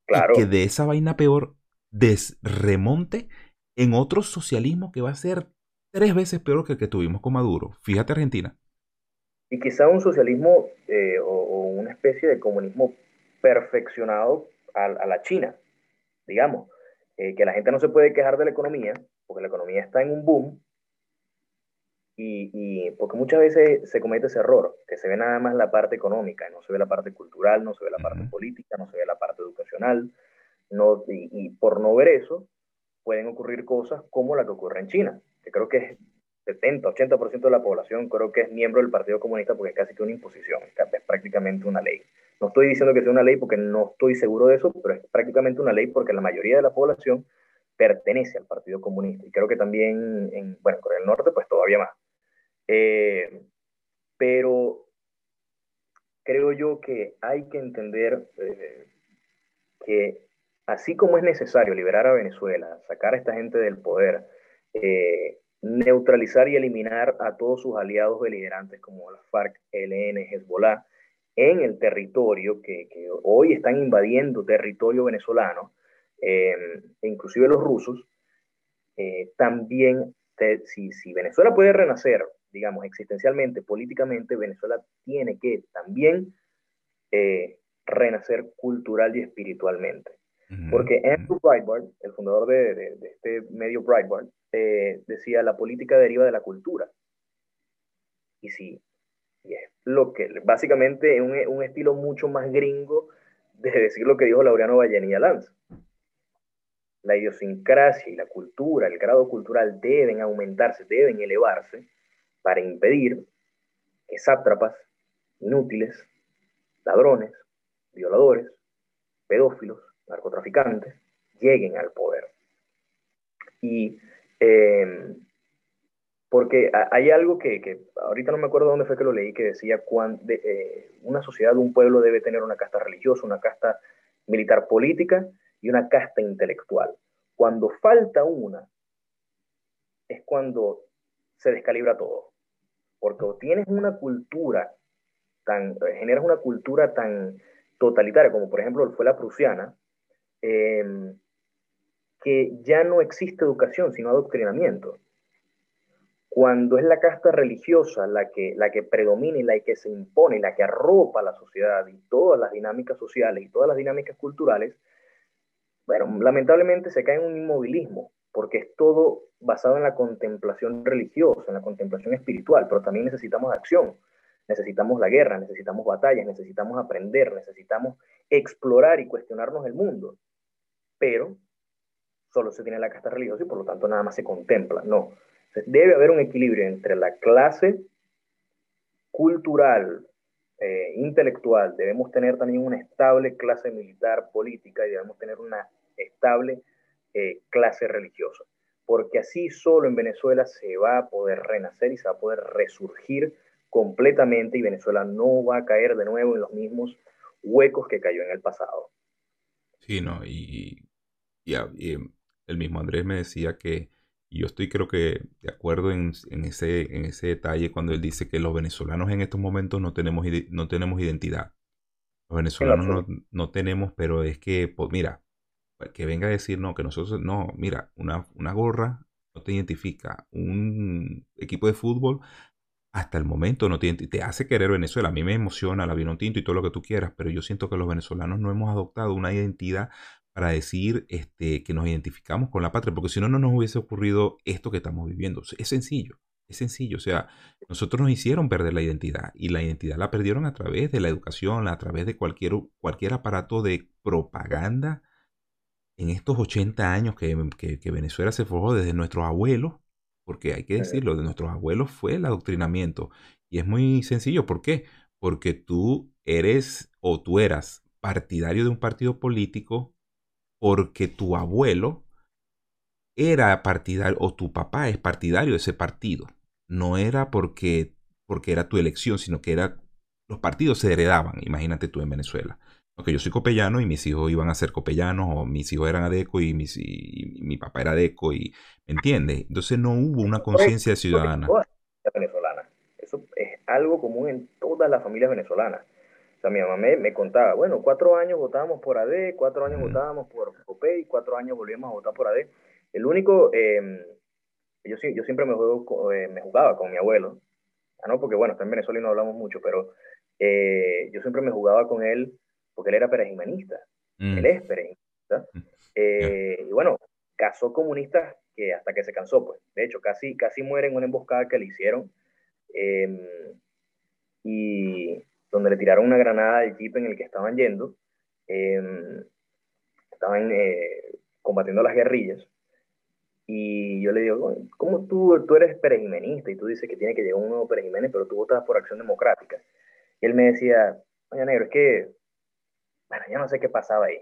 Claro. que de esa vaina peor desremonte en otro socialismo que va a ser tres veces peor que el que tuvimos con Maduro. Fíjate Argentina. Y quizá un socialismo eh, o, una especie de comunismo perfeccionado a, la China, digamos, eh, que la gente no se puede quejar de la economía, porque la economía está en un boom, y, porque muchas veces se comete ese error, que se ve nada más la parte económica, no se ve la parte cultural, no se ve la parte política, no se ve la parte educacional, no, y, por no ver eso, pueden ocurrir cosas como la que ocurre en China, que creo que es 70, 80% de la población creo que es miembro del Partido Comunista porque es casi que una imposición, es prácticamente una ley. No estoy diciendo que sea una ley porque no estoy seguro de eso, pero es prácticamente una ley porque la mayoría de la población pertenece al Partido Comunista. Y creo que también en, bueno, Corea del Norte, pues todavía más. Eh, pero creo yo que hay que entender eh, que así como es necesario liberar a Venezuela, sacar a esta gente del poder, eh, neutralizar y eliminar a todos sus aliados beligerantes como la FARC, ELN, Hezbollah, en el territorio que, hoy están invadiendo territorio venezolano, eh, inclusive los rusos, eh, también, si, si, Venezuela puede renacer, digamos, existencialmente, políticamente, Venezuela tiene que también eh, renacer cultural y espiritualmente. Porque Andrew Breitbart, el fundador de, de, este medio Breitbart, decía, la política deriva de la cultura. Y sí, y es lo que, básicamente, es un, un, estilo mucho más gringo de decir lo que dijo Laureano Vallenilla Lanz la idiosincrasia y la cultura, el grado cultural deben aumentarse, deben elevarse para impedir que sátrapas, inútiles, ladrones, violadores, pedófilos, narcotraficantes lleguen al poder. Y em, porque hay algo que, ahorita no me acuerdo dónde fue que lo leí, que decía cuando, eh, una sociedad, un pueblo debe tener una casta religiosa, una casta militar política y una casta intelectual. Cuando falta una, es cuando se descalibra todo. Porque tienes una cultura tan, generas una cultura tan totalitaria como por ejemplo fue la prusiana, em, que ya no existe educación, sino adoctrinamiento. Cuando es la casta religiosa la que, la que predomina y la que se impone, la que arropa la sociedad y todas las dinámicas sociales y todas las dinámicas culturales, bueno, lamentablemente se cae en un inmovilismo, porque es todo basado en la contemplación religiosa, en la contemplación espiritual, pero también necesitamos acción, necesitamos la guerra, necesitamos batallas, necesitamos aprender, necesitamos explorar y cuestionarnos el mundo, pero solo se tiene la casta religiosa y por lo tanto nada más se contempla, no. debe haber un equilibrio entre la clase cultural, eh, intelectual, debemos tener también una estable clase militar política y debemos tener una estable eh, clase religiosa, porque así solo en Venezuela se va a poder renacer y se va a poder resurgir completamente y Venezuela no va a caer de nuevo en los mismos huecos que cayó en el pasado. Sí, no, y, y, el mismo Andrés me decía que, y yo estoy creo que de acuerdo en, ese, en ese detalle cuando él dice que los venezolanos en estos momentos no tenemos, no tenemos identidad. Los venezolanos no, tenemos, pero es que, pues, mira, que venga a decir, no, que nosotros, no, mira, una, una gorra no te identifica, un equipo de fútbol hasta el momento no te, te hace querer Venezuela. A mí me emociona la vino tinto y todo lo que tú quieras, pero yo siento que los venezolanos no hemos adoptado una identidad para decir este, que nos identificamos con la patria, porque si no, no nos hubiese ocurrido esto que estamos viviendo. Es sencillo, es sencillo. O sea, nosotros nos hicieron perder la identidad y la identidad la perdieron a través de la educación, a través de cualquier, cualquier aparato de propaganda en estos 80 años que, que Venezuela se forjó desde nuestros abuelos porque hay que decirlo, de nuestros abuelos fue el adoctrinamiento. Y es muy sencillo, ¿por qué? Porque tú eres o tú eras partidario de un partido político porque tu abuelo era partidario o tu papá es partidario de ese partido. No era porque, porque era tu elección, sino que era los partidos se heredaban, imagínate tú en Venezuela que yo soy copellano y mis hijos iban a ser copellanos o mis hijos eran adeco y, mis, y, mi papá era adeco y ¿me entiendes? Entonces no hubo una conciencia ciudadana. venezolana. Eso es algo común en todas las familias venezolanas. O sea, mi mamá me, contaba, bueno, cuatro años votábamos por AD, cuatro años votábamos por COPEI, cuatro años volvíamos a votar por AD. El único, em, yo, yo siempre me, juego, eh, me jugaba con mi abuelo, ah, no, porque bueno, está en Venezuela y no hablamos mucho, pero eh, yo siempre me jugaba con él porque él era perejimenista. Mm. Él es perejimenista. Mm. Eh, y bueno, casó comunistas que hasta que se cansó, pues. De hecho, casi, casi muere en una emboscada que le hicieron. Em, y donde le tiraron una granada del jeep en el que estaban yendo. Em, estaban eh, combatiendo las guerrillas. Y yo le digo, ¿cómo tú, tú eres perejimenista y tú dices que tiene que llegar un nuevo perejimenes, pero tú votas por Acción Democrática? Y él me decía, oye, negro, es que bueno, ya no sé qué pasaba ahí.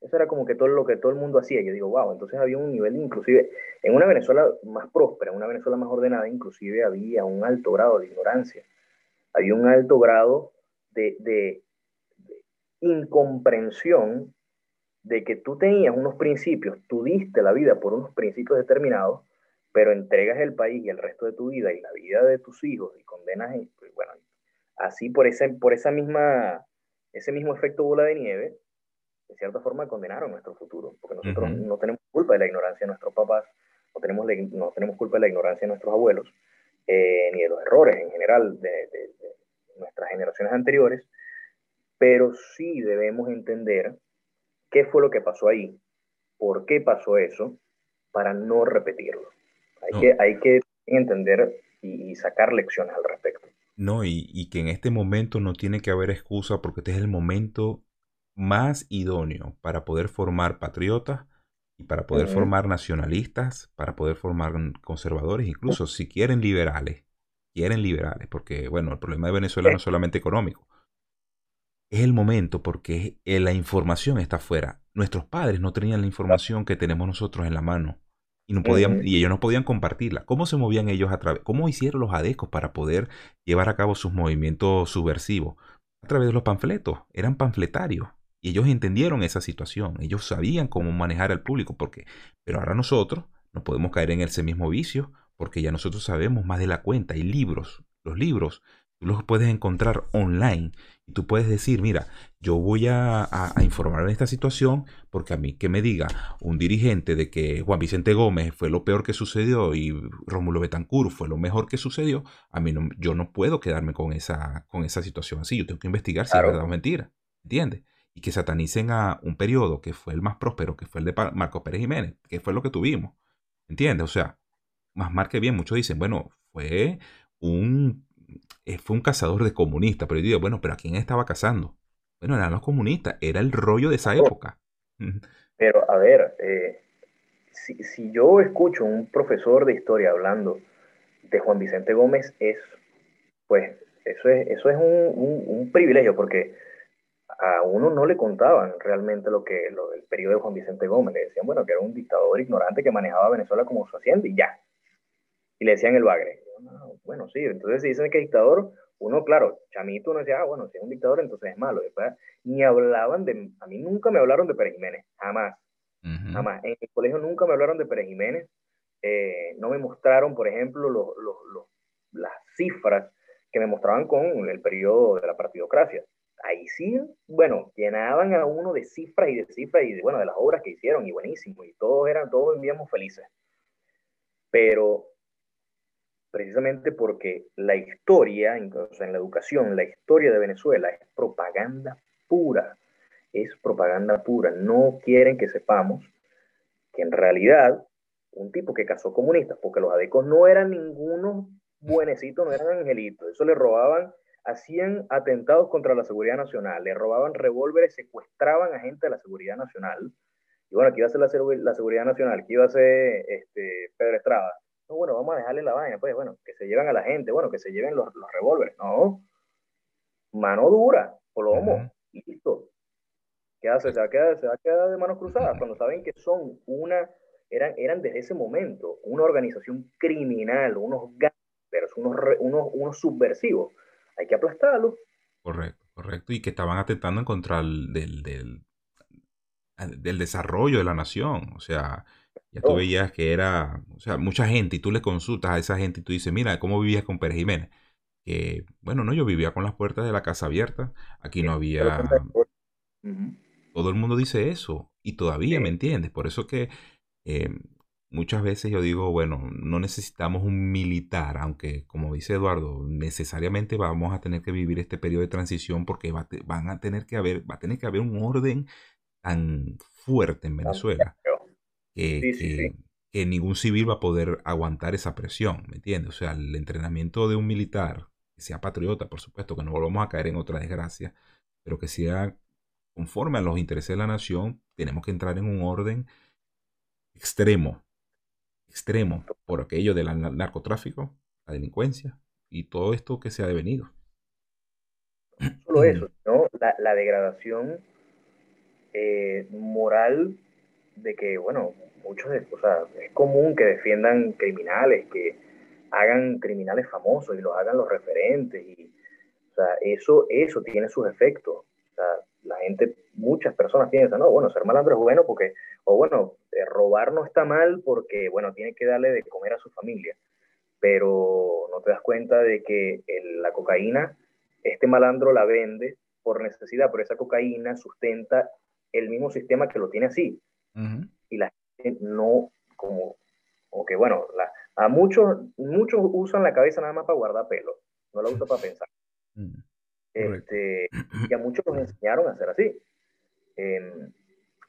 Eso era como que todo lo que todo el mundo hacía. Yo digo, wow, entonces había un nivel, inclusive, en una Venezuela más próspera, una Venezuela más ordenada, inclusive había un alto grado de ignorancia. Había un alto grado de, de, incomprensión de que tú tenías unos principios, tú diste la vida por unos principios determinados, pero entregas el país y el resto de tu vida y la vida de tus hijos y condenas, pues, bueno, así por esa, por esa misma ese mismo efecto bola de nieve, de cierta forma, condenaron nuestro futuro, porque nosotros no tenemos culpa de la ignorancia de nuestros papás, no tenemos, no tenemos culpa de la ignorancia de nuestros abuelos, eh, ni de los errores en general de, nuestras generaciones anteriores, pero sí debemos entender qué fue lo que pasó ahí, por qué pasó eso, para no repetirlo. Hay, Que, hay que entender y sacar lecciones al respecto. No, y, que en este momento no tiene que haber excusa porque este es el momento más idóneo para poder formar patriotas y para poder formar nacionalistas, para poder formar conservadores, incluso si quieren liberales, quieren liberales, porque bueno, el problema de Venezuela no es solamente económico. Es el momento porque la información está afuera. Nuestros padres no tenían la información que tenemos nosotros en la mano y, no podían, y ellos no podían compartirla. ¿Cómo se movían ellos a través? ¿Cómo hicieron los adecos para poder llevar a cabo sus movimientos subversivos? A través de los panfletos, eran panfletarios. Y ellos entendieron esa situación, ellos sabían cómo manejar al público, porque, pero ahora nosotros no podemos caer en ese mismo vicio, porque ya nosotros sabemos más de la cuenta. Hay libros, los libros Tú los puedes encontrar online y tú puedes decir, mira, yo voy a, informar en esta situación porque a mí que me diga un dirigente de que Juan Vicente Gómez fue lo peor que sucedió y Rómulo Betancourt fue lo mejor que sucedió, a mí no, yo no puedo quedarme con esa, con esa situación así. Yo tengo que investigar si es verdad o mentira. ¿Entiendes? Y que satanicen a un periodo que fue el más próspero, que fue el de Marcos Pérez Jiménez, que fue lo que tuvimos. ¿Entiendes? O sea, más mal que bien, muchos dicen, bueno, fue un eh, fue un cazador de comunistas, pero yo digo, bueno, pero ¿a quién estaba cazando? Bueno, eran los comunistas, era el rollo de esa época. Pero, a ver, eh, si, yo escucho un profesor de historia hablando de Juan Vicente Gómez, es, pues, eso es, eso es un, privilegio, porque a uno no le contaban realmente lo que lo del periodo de Juan Vicente Gómez. Le decían, bueno, que era un dictador ignorante que manejaba Venezuela como su hacienda y ya. Y le decían el bagre bueno, sí, entonces si dicen que dictador, uno, claro, chamito, uno decía, ah, bueno, si es un dictador, entonces es malo. Después, ni hablaban de, a mí nunca me hablaron de Pérez Jiménez, jamás, jamás. En el colegio nunca me hablaron de Pérez Jiménez, eh, no me mostraron, por ejemplo, las cifras que me mostraban con el periodo de la partidocracia. ahí sí, bueno, llenaban a uno de cifras y de cifras y de, bueno, de las obras que hicieron y buenísimo, y todos eran, todos vivíamos felices. Pero precisamente porque la historia, incluso en la educación, la historia de Venezuela es propaganda pura, es propaganda pura. No quieren que sepamos que en realidad un tipo que casó comunistas, porque los adecos no eran ninguno buenecitos, no eran angelitos, eso le robaban hacían atentados contra la seguridad nacional, le robaban revólveres, secuestraban a gente de la seguridad nacional. Y bueno, aquí iba a ser la, la seguridad nacional, que iba a ser este, Pedro Estrada. No, bueno, vamos a dejarle la vaina, pues bueno, que se lleven a la gente, bueno, que se lleven los, los revólveres. No, mano dura, plomo, listo. ¿Qué hace? Se va, a quedar, se va a quedar de manos cruzadas cuando saben que son una, eran, eran desde ese momento una organización criminal, unos gangsters, unos, unos, unos subversivos hay que aplastarlo. Correcto, correcto. Y que estaban atentando en contra del, del, desarrollo de la nación. O sea, ya tú oh. veías que era, o sea, mucha gente y tú le consultas a esa gente y tú dices, mira, ¿cómo vivías con Pérez Jiménez? Que, bueno, no, yo vivía con las puertas de la casa abiertas. Aquí no había... Todo el mundo dice eso y todavía, ¿me entiendes? Por eso que eh, muchas veces yo digo, bueno, no necesitamos un militar, aunque como dice Eduardo, necesariamente vamos a tener que vivir este periodo de transición porque va, van a tener que haber, va a tener que haber un orden tan fuerte en Venezuela que, que, ningún civil va a poder aguantar esa presión, ¿me entiendes? O sea, el entrenamiento de un militar, que sea patriota, por supuesto, que no volvamos a caer en otra desgracia, pero que sea conforme a los intereses de la nación, tenemos que entrar en un orden extremo, extremo por aquello del narcotráfico, la delincuencia y todo esto que se ha devenido. No solo eso, [CLEARS THROAT] sino la, degradación eh, moral de que, bueno, muchos, o sea, es común que defiendan criminales, que hagan criminales famosos y los hagan los referentes. Y, o sea, eso, eso tiene sus efectos. O sea, la gente, muchas personas piensan, no, bueno, ser malandro es bueno porque, o bueno, eh, robar no está mal porque, bueno, tiene que darle de comer a su familia, pero no te das cuenta de que la cocaína, este malandro la vende por necesidad, pero esa cocaína sustenta el mismo sistema que lo tiene así. Y la gente no, como, o que bueno, la, a muchos, muchos usan la cabeza nada más para guardar pelo, no la usan para pensar. Mm. Este, [CLEARS THROAT] y a muchos nos enseñaron a hacer así. Em,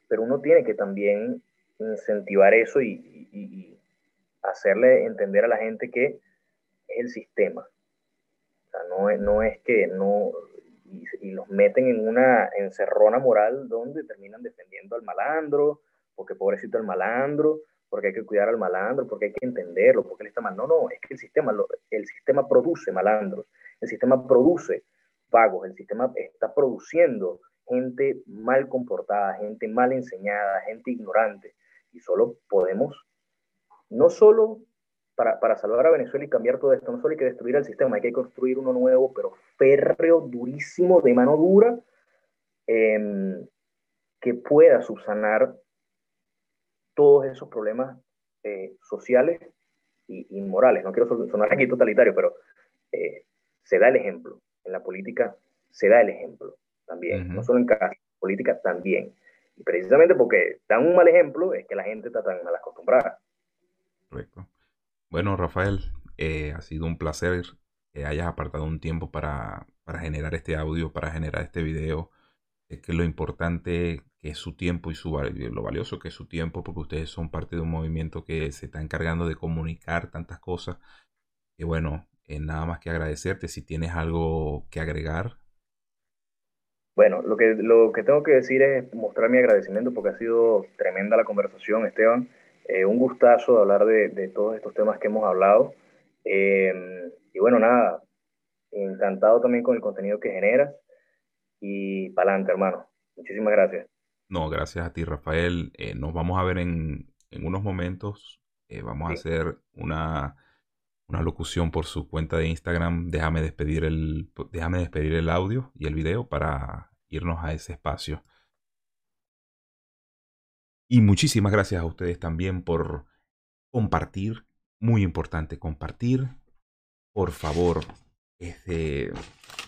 pero uno tiene que también incentivar eso y, hacerle entender a la gente que es el sistema. O sea, no, es, no es que no... Y, los meten en una encerrona moral donde terminan defendiendo al malandro, porque pobrecito el malandro, porque hay que cuidar al malandro, porque hay que entenderlo, porque él está mal. No, no, es que el sistema, el sistema produce malandros, el sistema produce vagos, el sistema está produciendo gente mal comportada, gente mal enseñada, gente ignorante, y solo podemos, no solo para, para, salvar a Venezuela y cambiar todo esto, no solo hay que destruir el sistema, hay que construir uno nuevo, pero férreo, durísimo, de mano dura, em, que pueda subsanar todos esos problemas eh, sociales y, morales. No quiero sonar aquí totalitario, pero eh, se da el ejemplo en la política se da el ejemplo también, no solo en casa, política también. Y precisamente porque dan un mal ejemplo es que la gente está tan mal acostumbrada. Correcto. Bueno, Rafael, eh, ha sido un placer que hayas apartado un tiempo para, para generar este audio, para generar este video. Es que lo importante que es su tiempo y su, lo valioso que es su tiempo, porque ustedes son parte de un movimiento que se está encargando de comunicar tantas cosas. Y bueno, eh, nada más que agradecerte. Si tienes algo que agregar. Bueno, lo que, lo que tengo que decir es mostrar mi agradecimiento porque ha sido tremenda la conversación, Esteban. Eh, un gustazo hablar de, todos estos temas que hemos hablado. Em, y bueno, nada, encantado también con el contenido que generas. Y para adelante, hermano. Muchísimas gracias. No, gracias a ti, Rafael. Eh, nos vamos a ver en, unos momentos. vamos a hacer una una locución por su cuenta de Instagram, déjame despedir el, déjame despedir el audio y el video para irnos a ese espacio. Y muchísimas gracias a ustedes también por compartir, muy importante compartir. Por favor, este,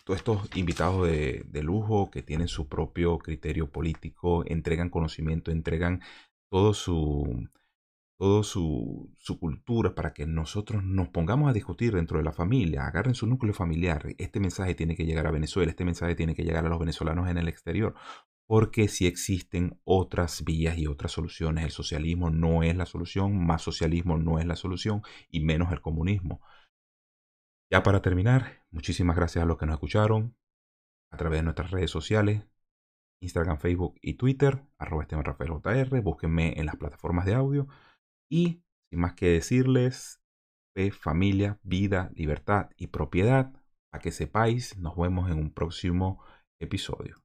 todos estos invitados de, lujo que tienen su propio criterio político, entregan conocimiento, entregan todo su, todo su, su, cultura para que nosotros nos pongamos a discutir dentro de la familia, agarren su núcleo familiar. Este mensaje tiene que llegar a Venezuela, este mensaje tiene que llegar a los venezolanos en el exterior, porque si existen otras vías y otras soluciones, el socialismo no es la solución, más socialismo no es la solución y menos el comunismo. Ya para terminar, muchísimas gracias a los que nos escucharon a través de nuestras redes sociales, Instagram, Facebook y Twitter, arroba JR, búsquenme en las plataformas de audio y sin más que decirles, fe, familia, vida, libertad y propiedad, a que sepáis, nos vemos en un próximo episodio.